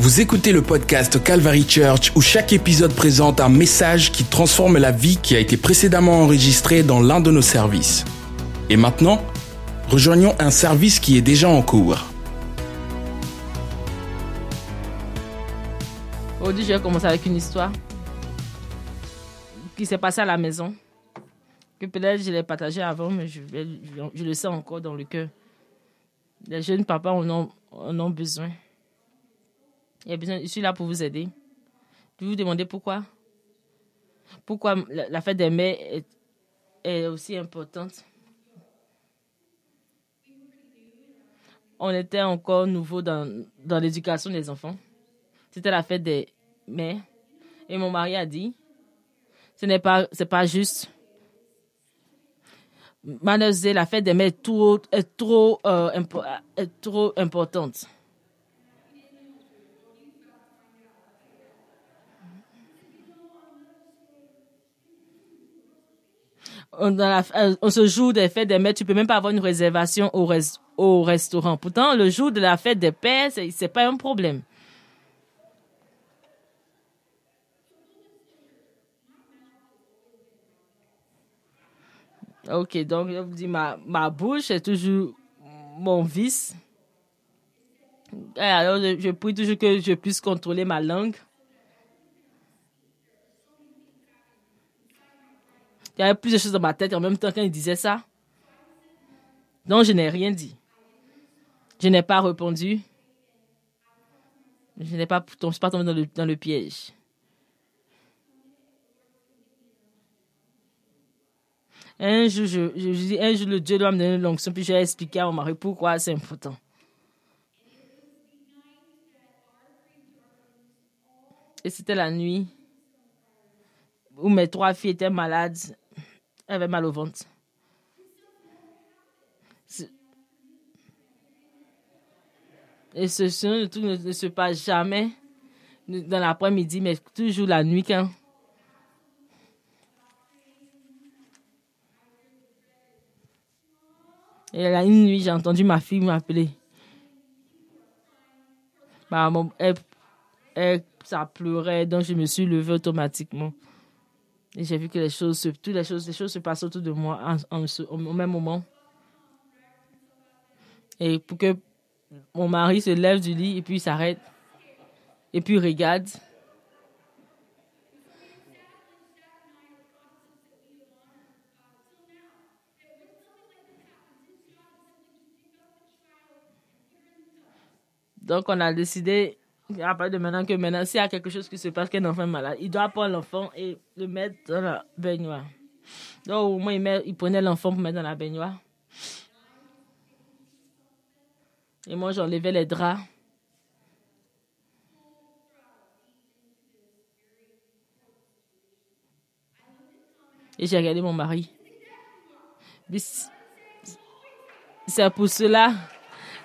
Vous écoutez le podcast Calvary Church où chaque épisode présente un message qui transforme la vie qui a été précédemment enregistrée dans l'un de nos services. Et maintenant, rejoignons un service qui est déjà en cours. Aujourd'hui, je vais commencer avec une histoire qui s'est passée à la maison. Que peut-être je l'ai partagée avant, mais je, le sens encore dans le cœur. Les jeunes papas ont, en ont besoin. Il y a besoin. Je suis là pour vous aider. Je vais vous demander pourquoi. Pourquoi la, fête des mères est, aussi importante. On était encore nouveau dans, dans l'éducation des enfants. C'était la fête des mères. Et mon mari a dit, ce n'est pas, pas juste. Mademoiselle, la fête des mères est trop, est trop, euh, est trop importante. Euh, on se joue des fêtes des mères, tu peux même pas avoir une réservation au, res- au restaurant. Pourtant, le jour de la fête des pères, c'est c'est pas un problème. Ok, donc je vous dis, ma, ma bouche est toujours mon vice. Alors, je, je prie toujours que je puisse contrôler ma langue. Il y avait plusieurs choses dans ma tête en même temps quand il disait ça. Donc, je n'ai rien dit. Je n'ai pas répondu. Je n'ai pas, pas tombé dans le, dans le piège. Un jour, je, je, je dis, un jour, le Dieu doit me donner l'onction, puis je vais expliquer à mon mari pourquoi c'est important. Et c'était la nuit où mes trois filles étaient malades, elles avaient mal au ventre. Et ce truc ne, se passe jamais dans l'après-midi, mais toujours la nuit quand Et là, une nuit, j'ai entendu ma fille m'appeler. Mon- elle, elle- ça pleurait, donc je me suis levée automatiquement. Et j'ai vu que les choses, se- toutes les choses, les choses se passaient autour de moi au même moment. Et pour que mon mari se lève du lit et puis s'arrête. Et puis regarde. Donc, on a décidé, à partir de maintenant, que maintenant, s'il y a quelque chose qui se passe, qu'un enfant est malade, il doit prendre l'enfant et le mettre dans la baignoire. Donc, au moins, il, met- il prenait l'enfant pour mettre dans la baignoire. Et moi, j'enlevais les draps. Et j'ai regardé mon mari. C'est pour cela.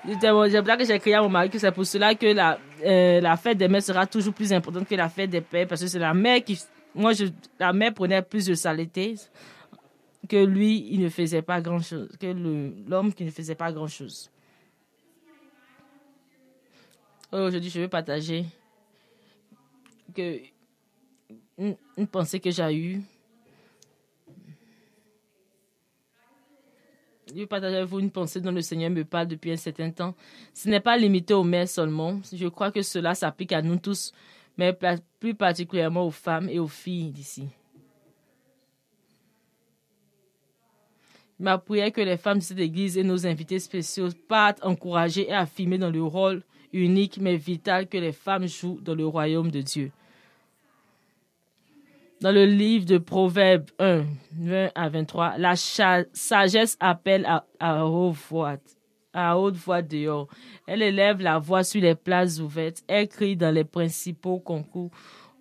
C'est pour que j'ai crié à mon mari que c'est pour cela que la, euh, la fête des mères sera toujours plus importante que la fête des pères. Parce que c'est la mère qui. Moi, je, la mère prenait plus de saleté que lui, il ne faisait pas grand chose. Que l'homme qui ne faisait pas grand chose. Aujourd'hui, je veux partager que une, une pensée que j'ai eue. Je veux partager avec vous une pensée dont le Seigneur me parle depuis un certain temps. Ce n'est pas limité aux mères seulement. Je crois que cela s'applique à nous tous, mais plus particulièrement aux femmes et aux filles d'ici. Ma prière est que les femmes de cette église et nos invités spéciaux partent encouragés et affirmés dans le rôle unique mais vital que les femmes jouent dans le royaume de Dieu. Dans le livre de Proverbes 1, 20 à 23, la sagesse appelle à, haute voix, à haute dehors. Elle élève la voix sur les places ouvertes. Elle crie dans les principaux concours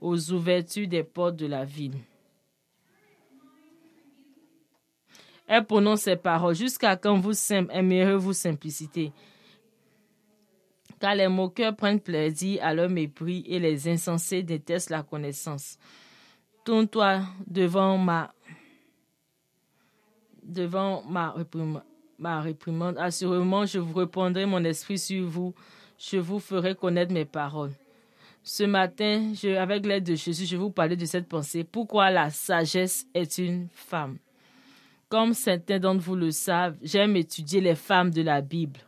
aux ouvertures des portes de la ville. Elle prononce ces paroles. Jusqu'à quand vous sim- aimerez-vous simplicité? Car les moqueurs prennent plaisir à leur mépris et les insensés détestent la connaissance. Tourne-toi devant ma devant ma réprimande, ma réprimande. Assurément, je vous répondrai mon esprit sur vous. Je vous ferai connaître mes paroles. Ce matin, avec l'aide de Jésus, je vous parler de cette pensée. Pourquoi la sagesse est une femme? Comme certains d'entre vous le savent, j'aime étudier les femmes de la Bible.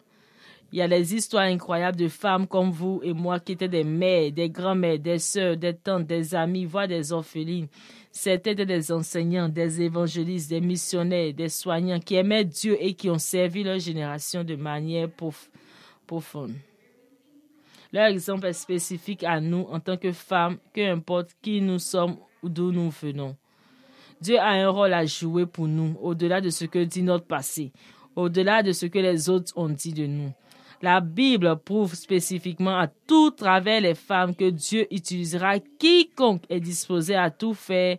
Il y a des histoires incroyables de femmes comme vous et moi qui étaient des mères, des grands-mères, des sœurs, des tantes, des amies, voire des orphelines. C'était des enseignants, des évangélistes, des missionnaires, des soignants qui aimaient Dieu et qui ont servi leur génération de manière profonde. Leur exemple est spécifique à nous en tant que femmes, qu'importe qui nous sommes ou d'où nous venons. Dieu a un rôle à jouer pour nous, au-delà de ce que dit notre passé, au-delà de ce que les autres ont dit de nous. La Bible prouve spécifiquement à tout travers les femmes que Dieu utilisera quiconque est disposé à tout faire,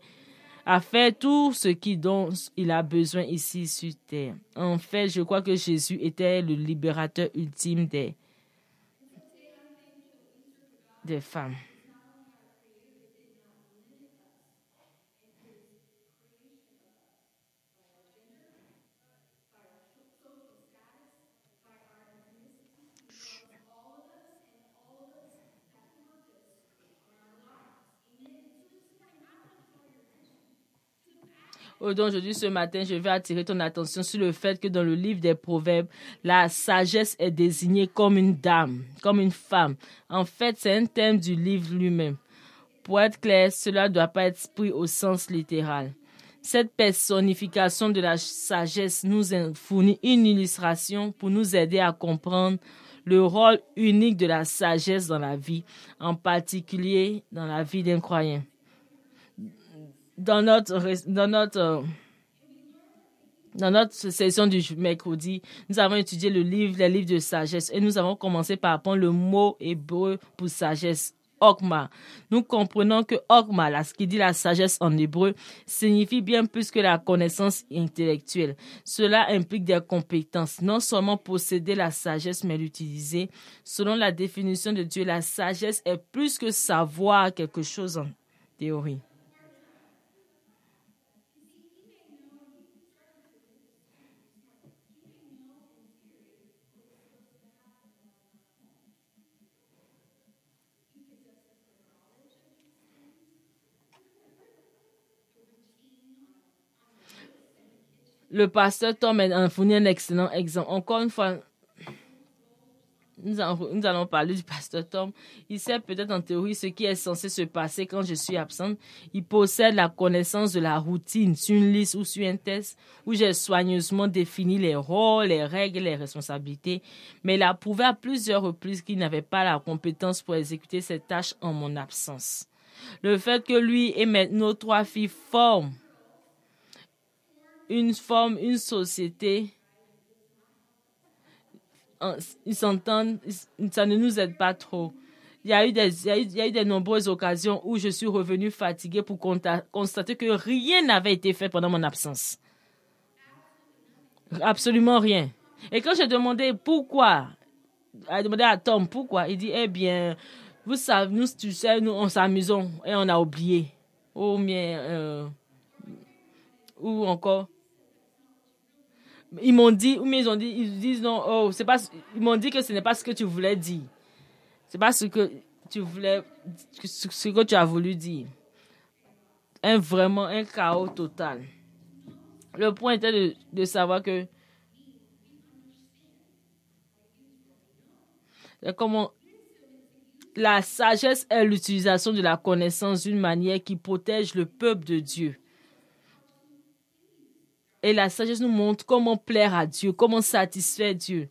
à faire tout ce qui dont il a besoin ici sur terre. En fait, je crois que Jésus était le libérateur ultime des, des femmes. Aujourd'hui, ce matin, je vais attirer ton attention sur le fait que dans le livre des Proverbes, la sagesse est désignée comme une dame, comme une femme. En fait, c'est un thème du livre lui-même. Pour être clair, cela ne doit pas être pris au sens littéral. Cette personnification de la sagesse nous fournit une illustration pour nous aider à comprendre le rôle unique de la sagesse dans la vie, en particulier dans la vie d'un croyant dans notre, dans notre, dans notre session du mercredi, nous avons étudié le livre, les livres de sagesse, et nous avons commencé par apprendre le mot hébreu pour sagesse. Okma. Nous comprenons que Okma, là, ce qui dit la sagesse en hébreu, signifie bien plus que la connaissance intellectuelle. Cela implique des compétences, non seulement posséder la sagesse, mais l'utiliser. Selon la définition de Dieu, la sagesse est plus que savoir quelque chose en théorie. Le pasteur Tom a fourni un excellent exemple. Encore une fois, nous allons, parler du pasteur Tom. Il sait peut-être en théorie ce qui est censé se passer quand je suis absente. Il possède la connaissance de la routine sur une liste ou sur un test où j'ai soigneusement défini les rôles, les règles, les responsabilités. Mais il a prouvé à plusieurs reprises qu'il n'avait pas la compétence pour exécuter cette tâches en mon absence. Le fait que lui et nos trois filles forment une forme, une société, ils s'entendent, ça ne nous aide pas trop. Il y, a eu des, il, y a eu, de nombreuses occasions où je suis revenu fatigué pour constater que rien n'avait été fait pendant mon absence. Absolument rien. Et quand j'ai demandé pourquoi, j'ai demandé à Tom pourquoi, il dit, eh bien, vous savez, nous, tu sais, nous, on s'amusons et on a oublié. Ou bien, euh, ou encore, ils m'ont dit, ou ils ont dit, ils disent non, oh, c'est pas, ils m'ont dit que ce n'est pas ce que tu voulais dire. C'est pas ce que tu voulais, ce que tu as voulu dire. Un vraiment, un chaos total. Le point était de, de savoir que comment la sagesse est l'utilisation de la connaissance d'une manière qui protège le peuple de Dieu. Et la sagesse nous montre comment plaire à Dieu, comment satisfaire Dieu.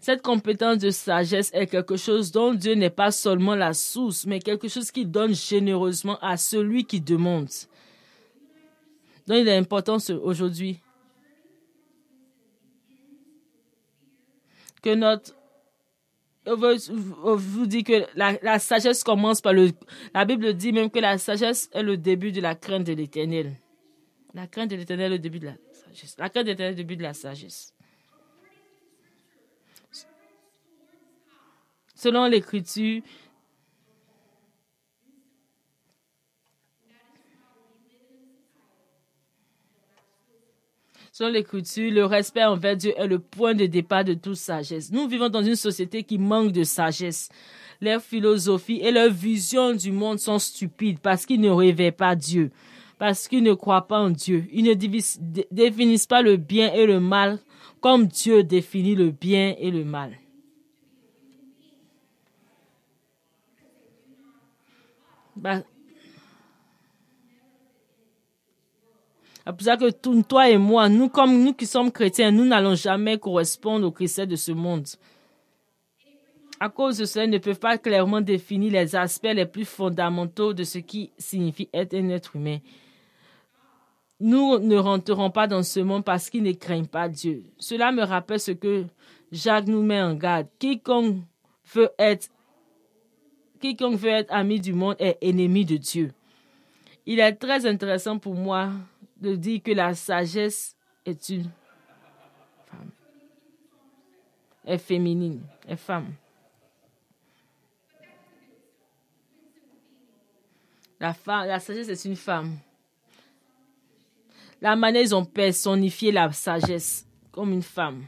Cette compétence de sagesse est quelque chose dont Dieu n'est pas seulement la source, mais quelque chose qu'il donne généreusement à celui qui demande. Donc il est important aujourd'hui que notre vous dit que la, sagesse commence par le... La Bible dit même que la sagesse est le début de la crainte de l'éternel. La crainte de l'éternel est le début de la sagesse. La crainte de l'éternel est le début de la sagesse. Selon l'écriture, Selon l'Écriture, le respect envers Dieu est le point de départ de toute sagesse. Nous vivons dans une société qui manque de sagesse. Leurs philosophies et leurs visions du monde sont stupides parce qu'ils ne réveillent pas Dieu, parce qu'ils ne croient pas en Dieu. Ils ne définissent pas le bien et le mal comme Dieu définit le bien et le mal. Bah, c'est pour ça que toi et moi, nous, comme nous qui sommes chrétiens, nous n'allons jamais correspondre aux chrétiens de ce monde. À cause de cela, ils ne peuvent pas clairement définir les aspects les plus fondamentaux de ce qui signifie être un être humain. Nous ne rentrerons pas dans ce monde parce qu'ils ne craignent pas Dieu. Cela me rappelle ce que Jacques nous met en garde. Quiconque veut être quiconque veut être ami du monde est ennemi de Dieu. Il est très intéressant pour moi de dire que la sagesse est une femme, est féminine, est femme. La, sagesse est une femme. La manière ils ont personnifié la sagesse comme une femme.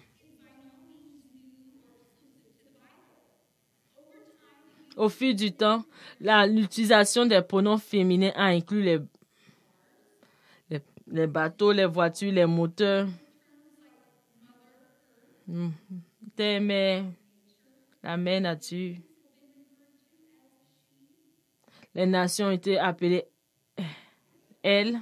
Au fil du temps, l'utilisation des pronoms féminins a inclus les, les, bateaux, les voitures, les moteurs. Hmm. Mères, la mère nature. Les nations été appelées elles.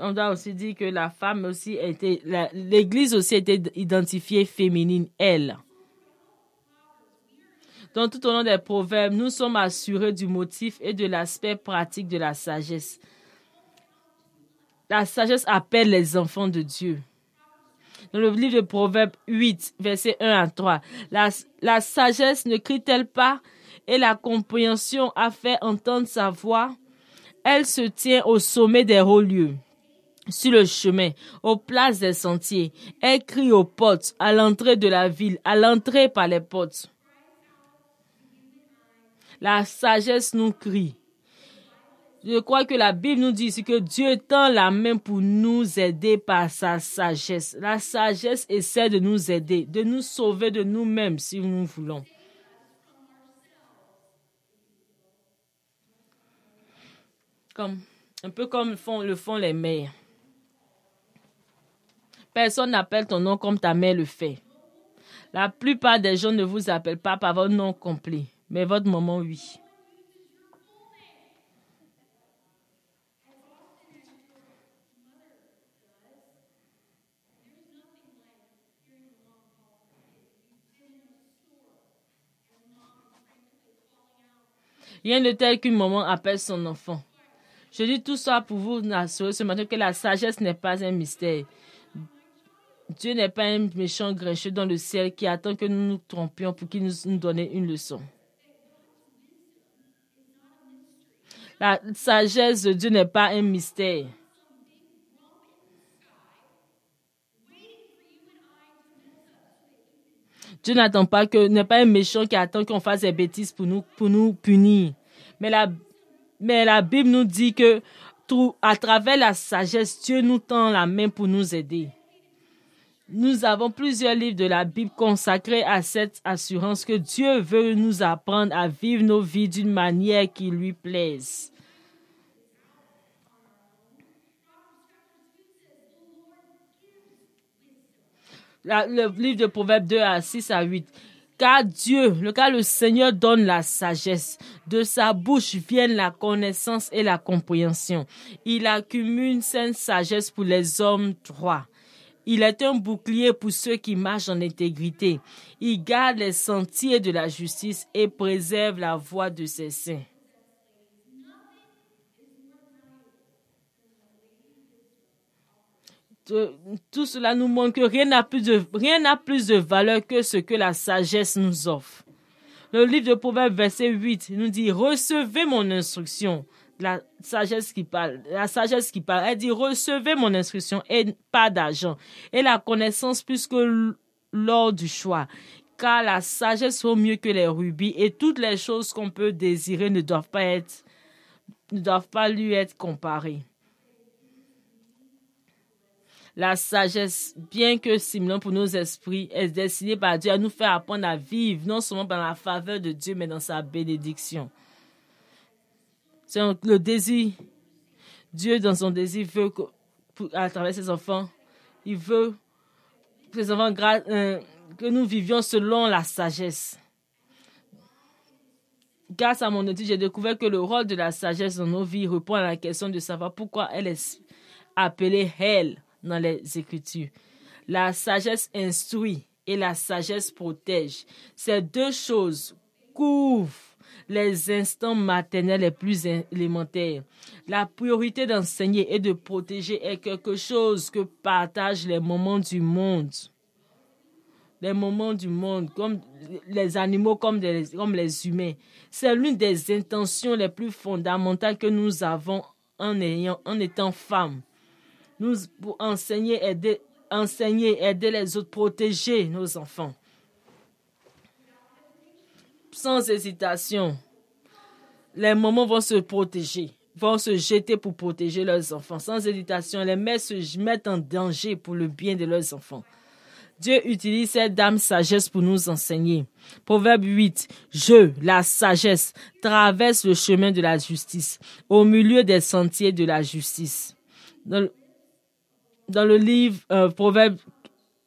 On doit aussi dire que la femme aussi été, l'église aussi été identifiée féminine, elle. Donc, tout au long des proverbes, nous sommes assurés du motif et de l'aspect pratique de la sagesse. La sagesse appelle les enfants de Dieu. Dans le livre de Proverbes 8, versets 1 à 3, la, la sagesse ne crie-t-elle pas et la compréhension a fait entendre sa voix? Elle se tient au sommet des hauts lieux sur le chemin, aux places des sentiers. Elle crie aux portes, à l'entrée de la ville, à l'entrée par les portes. La sagesse nous crie. Je crois que la Bible nous dit que Dieu tend la main pour nous aider par sa sagesse. La sagesse essaie de nous aider, de nous sauver de nous-mêmes si nous voulons. Un peu comme le font, le font les mères. Personne n'appelle ton nom comme ta mère le fait. La plupart des gens ne vous appellent pas par votre nom complet, mais votre maman, oui. Rien de tel qu'une maman appelle son enfant. Je dis tout ça pour vous assurer ce matin que la sagesse n'est pas un mystère. Dieu n'est pas un méchant grincheux dans le ciel qui attend que nous nous trompions pour qu'il nous, donne une leçon. La sagesse de Dieu n'est pas un mystère. Dieu n'attend pas que, n'est pas un méchant qui attend qu'on fasse des bêtises pour nous, pour nous punir. Mais la, Bible nous dit que à travers la sagesse, Dieu nous tend la main pour nous aider. Nous avons plusieurs livres de la Bible consacrés à cette assurance que Dieu veut nous apprendre à vivre nos vies d'une manière qui lui plaise. le livre de Proverbes 2 à 6 à 8. Car Dieu, le le Seigneur donne la sagesse. De sa bouche viennent la connaissance et la compréhension. Il accumule une sainte sagesse pour les hommes droits. Il est un bouclier pour ceux qui marchent en intégrité. Il garde les sentiers de la justice et préserve la voie de ses saints. Tout cela nous montre que rien n'a plus de, rien n'a plus de valeur que ce que la sagesse nous offre. Le livre de Proverbes, verset 8, nous dit, recevez mon instruction la sagesse qui parle, la sagesse qui parle, elle dit recevez mon instruction et pas d'argent et la connaissance plus que lors du choix. car la sagesse vaut mieux que les rubis et toutes les choses qu'on peut désirer ne doivent pas être, ne doivent pas lui être comparées. La sagesse, bien que stimulant pour nos esprits, est destinée par Dieu à nous faire apprendre à vivre, non seulement par la faveur de Dieu, mais dans sa bénédiction. C'est le désir. Dieu, dans son désir, veut que, à travers ses enfants, il veut euh, que nous vivions selon la sagesse. Grâce à mon étude, j'ai découvert que le rôle de la sagesse dans nos vies répond à la question de savoir pourquoi elle est appelée elle dans les Écritures. La sagesse instruit et la sagesse protège. Ces deux choses couvrent les instants maternels les plus élémentaires. La priorité d'enseigner et de protéger est quelque chose que partagent les moments du monde. Les moments du monde, comme les animaux, comme, les humains. C'est l'une des intentions les plus fondamentales que nous avons en, ayant, en étant femmes nous pour enseigner, aider, enseigner, aider les autres, protéger nos enfants. Sans hésitation, les mamans vont se protéger, vont se jeter pour protéger leurs enfants. Sans hésitation, les mères se mettent en danger pour le bien de leurs enfants. Dieu utilise cette dame sagesse pour nous enseigner. Proverbe 8. Je, la sagesse, traverse le chemin de la justice, au milieu des sentiers de la justice. Dans le livre euh, Proverbe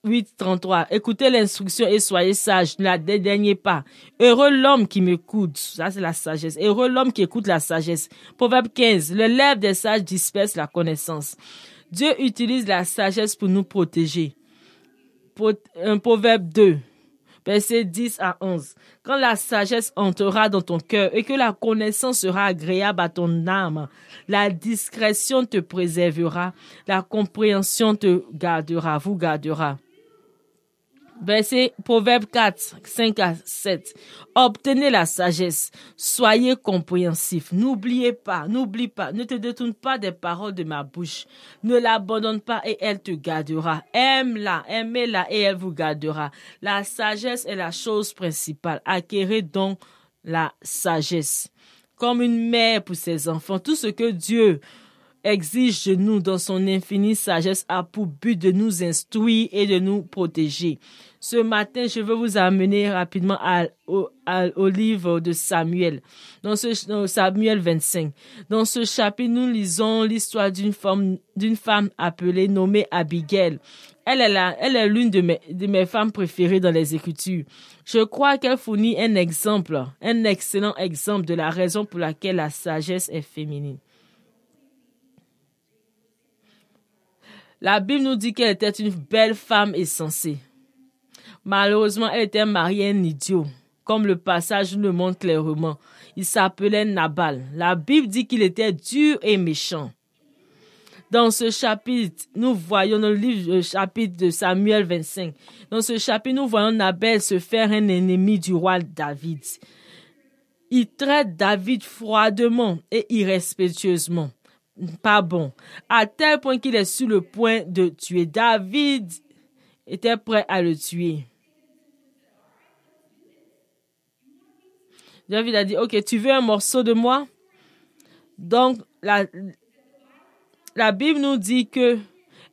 8, 33. Écoutez l'instruction et soyez sages, ne la dédaignez pas. Heureux l'homme qui m'écoute. Ça, c'est la sagesse. Heureux l'homme qui écoute la sagesse. Proverbe 15. Le lèvre des sages disperse la connaissance. Dieu utilise la sagesse pour nous protéger. Proverbe 2 versets 10 à 11. Quand la sagesse entrera dans ton cœur et que la connaissance sera agréable à ton âme, la discrétion te préservera, la compréhension te gardera, vous gardera. Verset Proverbe 4, 5 à 7. Obtenez la sagesse. Soyez compréhensifs. N'oubliez pas, n'oublie pas, ne te détourne pas des paroles de ma bouche. Ne l'abandonne pas et elle te gardera. Aime-la, aimez-la et elle vous gardera. La sagesse est la chose principale. Acquérez donc la sagesse. Comme une mère pour ses enfants, tout ce que Dieu exige de nous dans son infinie sagesse a pour but de nous instruire et de nous protéger. Ce matin, je veux vous amener rapidement au, livre de Samuel, dans ce Samuel 25. Dans ce chapitre, nous lisons l'histoire d'une femme, d'une femme appelée nommée Abigail. Elle est, elle est l'une de mes, de mes femmes préférées dans les Écritures. Je crois qu'elle fournit un exemple, un excellent exemple de la raison pour laquelle la sagesse est féminine. La Bible nous dit qu'elle était une belle femme et sensée. Malheureusement, elle était mariée à un idiot, comme le passage le montre clairement. Il s'appelait Nabal. La Bible dit qu'il était dur et méchant. Dans ce chapitre, nous voyons dans le livre le chapitre de Samuel 25. Dans ce chapitre, nous voyons Nabal se faire un ennemi du roi David. Il traite David froidement et irrespectueusement pas bon, à tel point qu'il est sur le point de tuer. David était prêt à le tuer. David a dit, ok, tu veux un morceau de moi? Donc, la, Bible nous dit que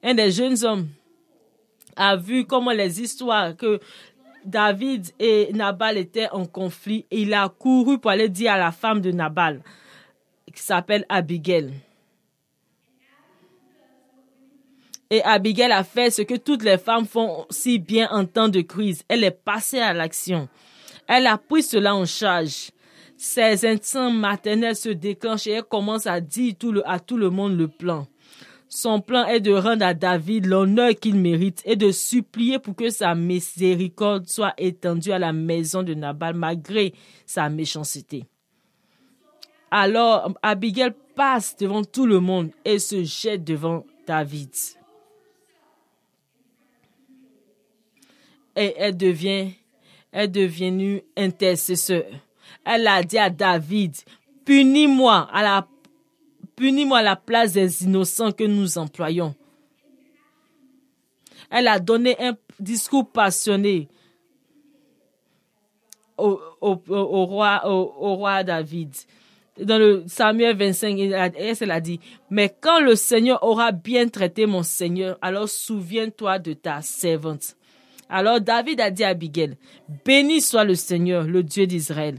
un des jeunes hommes a vu comment les histoires que David et Nabal étaient en conflit et il a couru pour aller dire à la femme de Nabal, qui s'appelle Abigail. Et Abigail a fait ce que toutes les femmes font si bien en temps de crise. Elle est passée à l'action. Elle a pris cela en charge. Ses instincts maternels se déclenchent et elle commence à dire à tout le monde le plan. Son plan est de rendre à David l'honneur qu'il mérite et de supplier pour que sa miséricorde soit étendue à la maison de Nabal malgré sa méchanceté. Alors Abigail passe devant tout le monde et se jette devant David. et elle devient, est devenue intercesseur. Elle a dit à David, punis-moi à la, punis-moi à la place des innocents que nous employons. Elle a donné un discours passionné au, au, roi, au roi David dans le Samuel 25, elle a dit, mais quand le Seigneur aura bien traité mon Seigneur, alors souviens-toi de ta servante. Alors David a dit à Abigail, béni soit le Seigneur, le Dieu d'Israël,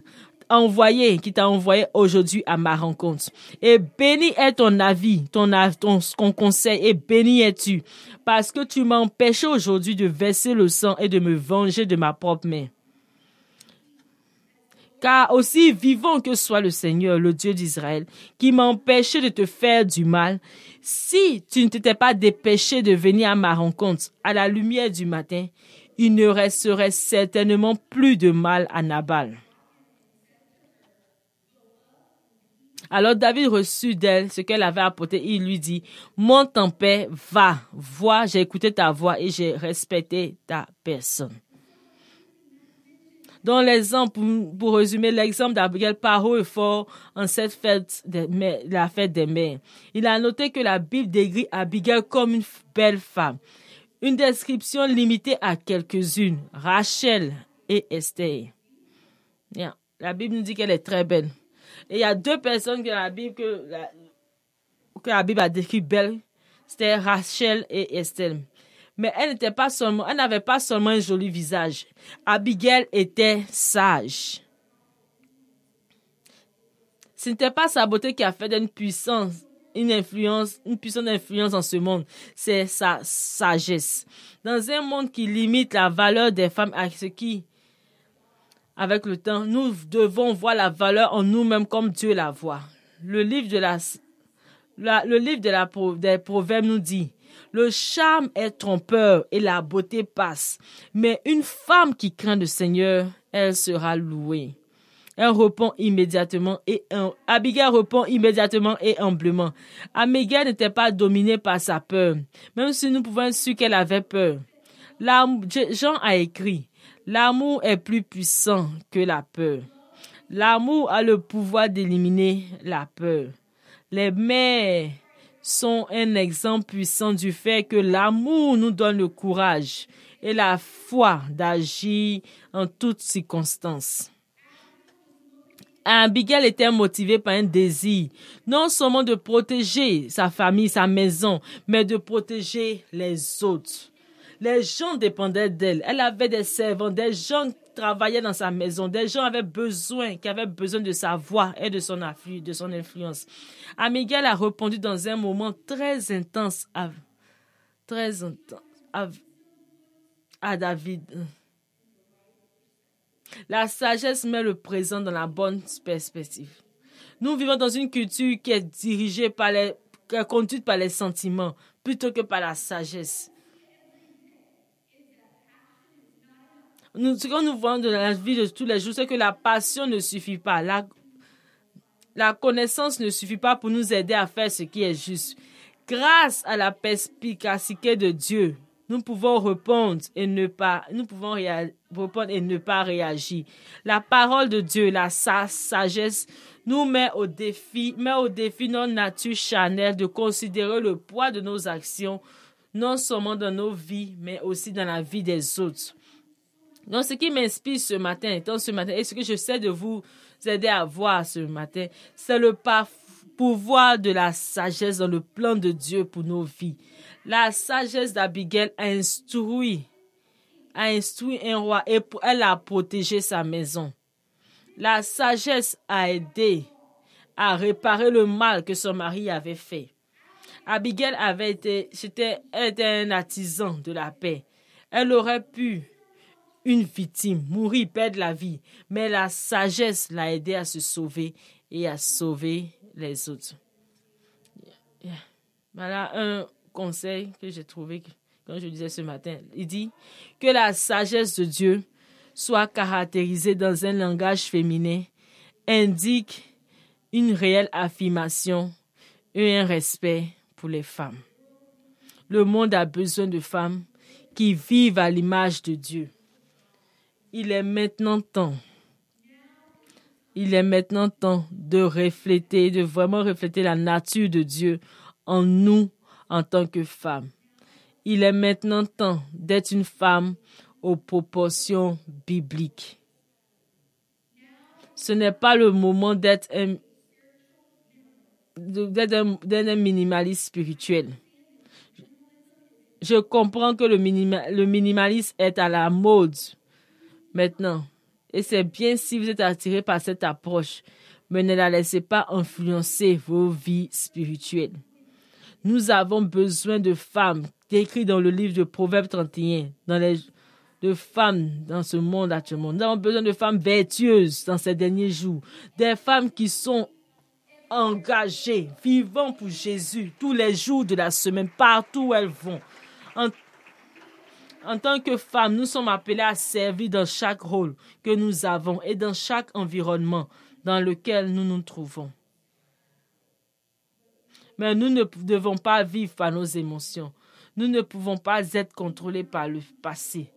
envoyé, qui t'a envoyé aujourd'hui à ma rencontre. Et béni est ton avis, ton, ton, ton conseil, et béni es-tu, parce que tu m'empêches aujourd'hui de verser le sang et de me venger de ma propre main. Car aussi vivant que soit le Seigneur, le Dieu d'Israël, qui m'empêchait de te faire du mal, si tu ne t'étais pas dépêché de venir à ma rencontre à la lumière du matin, il ne resterait certainement plus de mal à Nabal. Alors David reçut d'elle ce qu'elle avait apporté. Il lui dit, monte en paix, va, vois, j'ai écouté ta voix et j'ai respecté ta personne. Dans l'exemple, pour, résumer, l'exemple d'Abigail haut et fort en cette fête, de la fête des mères. Il a noté que la Bible décrit Abigail comme une belle femme. Une description limitée à quelques-unes, Rachel et Esther. La Bible nous dit qu'elle est très belle. Et il y a deux personnes que la Bible, que que la Bible a décrit belle. C'était Rachel et Esther mais elle n'était pas seulement, elle n'avait pas seulement un joli visage. Abigail était sage. Ce n'était pas sa beauté qui a fait d'une puissance, une influence, une puissante influence dans ce monde. C'est sa sagesse. Dans un monde qui limite la valeur des femmes à ce qui, avec le temps, nous devons voir la valeur en nous-mêmes comme Dieu la voit. Le livre de la, le livre des Proverbes nous dit, le charme est trompeur et la beauté passe. Mais une femme qui craint le Seigneur, elle sera louée. Elle répond immédiatement et Abigail répond immédiatement et humblement. Abigail n'était pas dominée par sa peur, même si nous pouvons su qu'elle avait peur. Jean a écrit, l'amour est plus puissant que la peur. L'amour a le pouvoir d'éliminer la peur. Les mères sont un exemple puissant du fait que l'amour nous donne le courage et la foi d'agir en toutes circonstances. Abigail était motivée par un désir, non seulement de protéger sa famille, sa maison, mais de protéger les autres. Les gens dépendaient d'elle. Elle avait des servants, des gens travaillaient dans sa maison. Des gens avaient besoin, qui avaient besoin de sa voix et de son, afflux, de son influence. Amigel a répondu dans un moment très intense à, très intense à, David. La sagesse met le présent dans la bonne perspective. Nous vivons dans une culture qui est dirigée par les, qui est conduite par les sentiments plutôt que par la sagesse. Nous, ce que nous voyons de la vie de tous les jours, c'est que la passion ne suffit pas. La, la connaissance ne suffit pas pour nous aider à faire ce qui est juste. Grâce à la perspicacité de Dieu, nous pouvons répondre et ne pas, nous pouvons répondre et ne pas réagir. La parole de Dieu, la sagesse, nous met au défi, met au défi notre nature charnelle de considérer le poids de nos actions, non seulement dans nos vies, mais aussi dans la vie des autres. Donc, ce qui m'inspire ce matin, ce matin, et ce que je sais de vous aider à voir ce matin, c'est le pouvoir de la sagesse dans le plan de Dieu pour nos vies. La sagesse d'Abigail a instruit, a instruit un roi et elle a protégé sa maison. La sagesse a aidé à réparer le mal que son mari avait fait. Abigail avait été, était un artisan de la paix. Elle aurait pu une victime, mourir, perdre la vie. Mais la sagesse l'a aidé à se sauver et à sauver les autres. Voilà un conseil que j'ai trouvé quand je disais ce matin. Il dit que la sagesse de Dieu soit caractérisée dans un langage féminin indique une réelle affirmation et un respect pour les femmes. Le monde a besoin de femmes qui vivent à l'image de Dieu il est maintenant temps. Il est maintenant temps de refléter, de vraiment refléter la nature de Dieu en nous en tant que femmes. Il est maintenant temps d'être une femme aux proportions bibliques. ce n'est pas le moment d'être un, minimaliste spirituel. Je comprends que le, minimalisme est à la mode maintenant. Et c'est bien si vous êtes attiré par cette approche, mais ne la laissez pas influencer vos vies spirituelles. Nous avons besoin de femmes, décrites dans le livre de Proverbes 31, dans les, de femmes dans ce monde actuellement. Nous avons besoin de femmes vertueuses dans ces derniers jours. Des femmes qui sont engagées, vivant pour Jésus tous les jours de la semaine, partout où elles vont. En tant que femmes, nous sommes appelées à servir dans chaque rôle que nous avons et dans chaque environnement dans lequel nous nous trouvons. Mais nous ne devons pas vivre par nos émotions. Nous ne pouvons pas être contrôlés par le passé.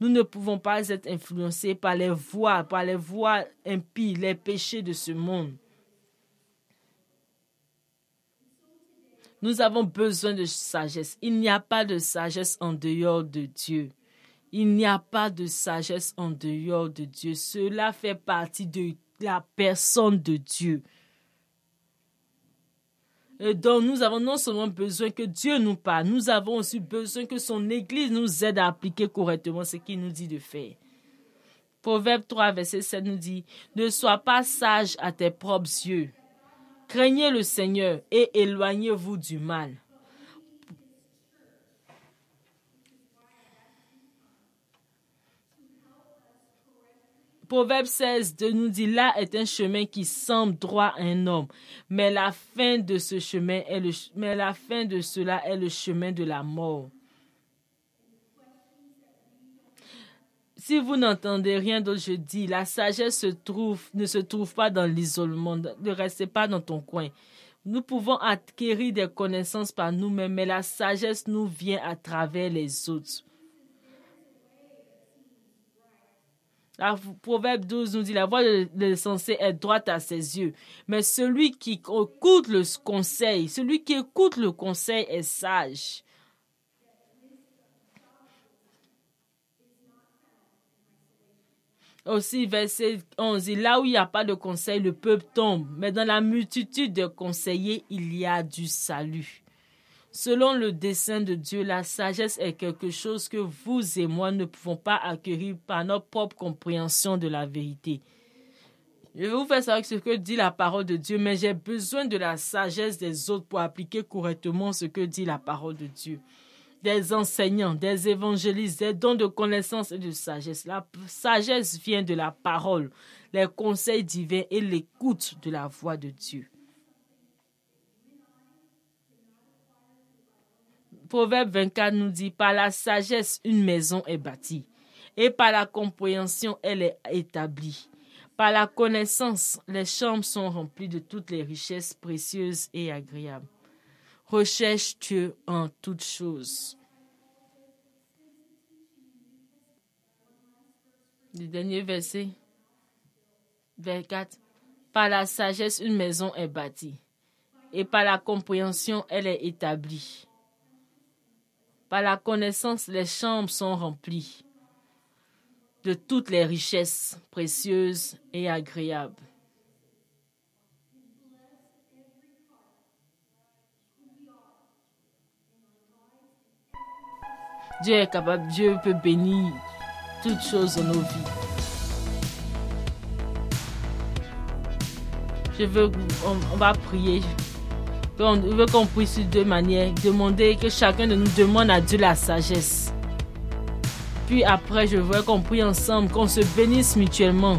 Nous ne pouvons pas être influencés par les voies, par les voies impies, les péchés de ce monde. Nous avons besoin de sagesse. Il n'y a pas de sagesse en dehors de Dieu. Il n'y a pas de sagesse en dehors de Dieu. Cela fait partie de la personne de Dieu. Et donc, nous avons non seulement besoin que Dieu nous parle, nous avons aussi besoin que son Église nous aide à appliquer correctement ce qu'il nous dit de faire. Proverbe 3, verset 7 nous dit, Ne sois pas sage à tes propres yeux. Craignez le Seigneur et éloignez-vous du mal. Proverbe 16 de nous dit là est un chemin qui semble droit à un homme, mais la fin de ce chemin est le, mais la fin de cela est le chemin de la mort. Si vous n'entendez rien d'autre, je dis, la sagesse ne se trouve pas dans l'isolement. Ne restez pas dans ton coin. Nous pouvons acquérir des connaissances par nous-mêmes, mais la sagesse nous vient à travers les autres. Proverbe 12 nous dit la voix de l'essentiel est droite à ses yeux. Mais celui qui écoute le conseil, celui qui écoute le conseil est sage. Aussi, verset 11, là où il n'y a pas de conseil, le peuple tombe, mais dans la multitude de conseillers, il y a du salut. Selon le dessein de Dieu, la sagesse est quelque chose que vous et moi ne pouvons pas acquérir par notre propre compréhension de la vérité. Je vais vous faire savoir ce que dit la parole de Dieu, mais j'ai besoin de la sagesse des autres pour appliquer correctement ce que dit la parole de Dieu. Des enseignants, des évangélistes, des dons de connaissance et de sagesse. La sagesse vient de la parole, les conseils divins et l'écoute de la voix de Dieu. Proverbe 24 nous dit, par la sagesse, une maison est bâtie, et par la compréhension, elle est établie. Par la connaissance, les chambres sont remplies de toutes les richesses précieuses et agréables. Recherche Dieu en toutes choses? Le dernier verset, 24. Par la sagesse, une maison est bâtie, et par la compréhension, elle est établie. Par la connaissance, les chambres sont remplies de toutes les richesses précieuses et agréables. Dieu est capable, Dieu peut bénir toutes choses dans nos vies. Je veux, on va prier. On veut qu'on puisse de deux manières. Demander que chacun de nous demande à Dieu la sagesse. Puis après, je veux qu'on prie ensemble, qu'on se bénisse mutuellement.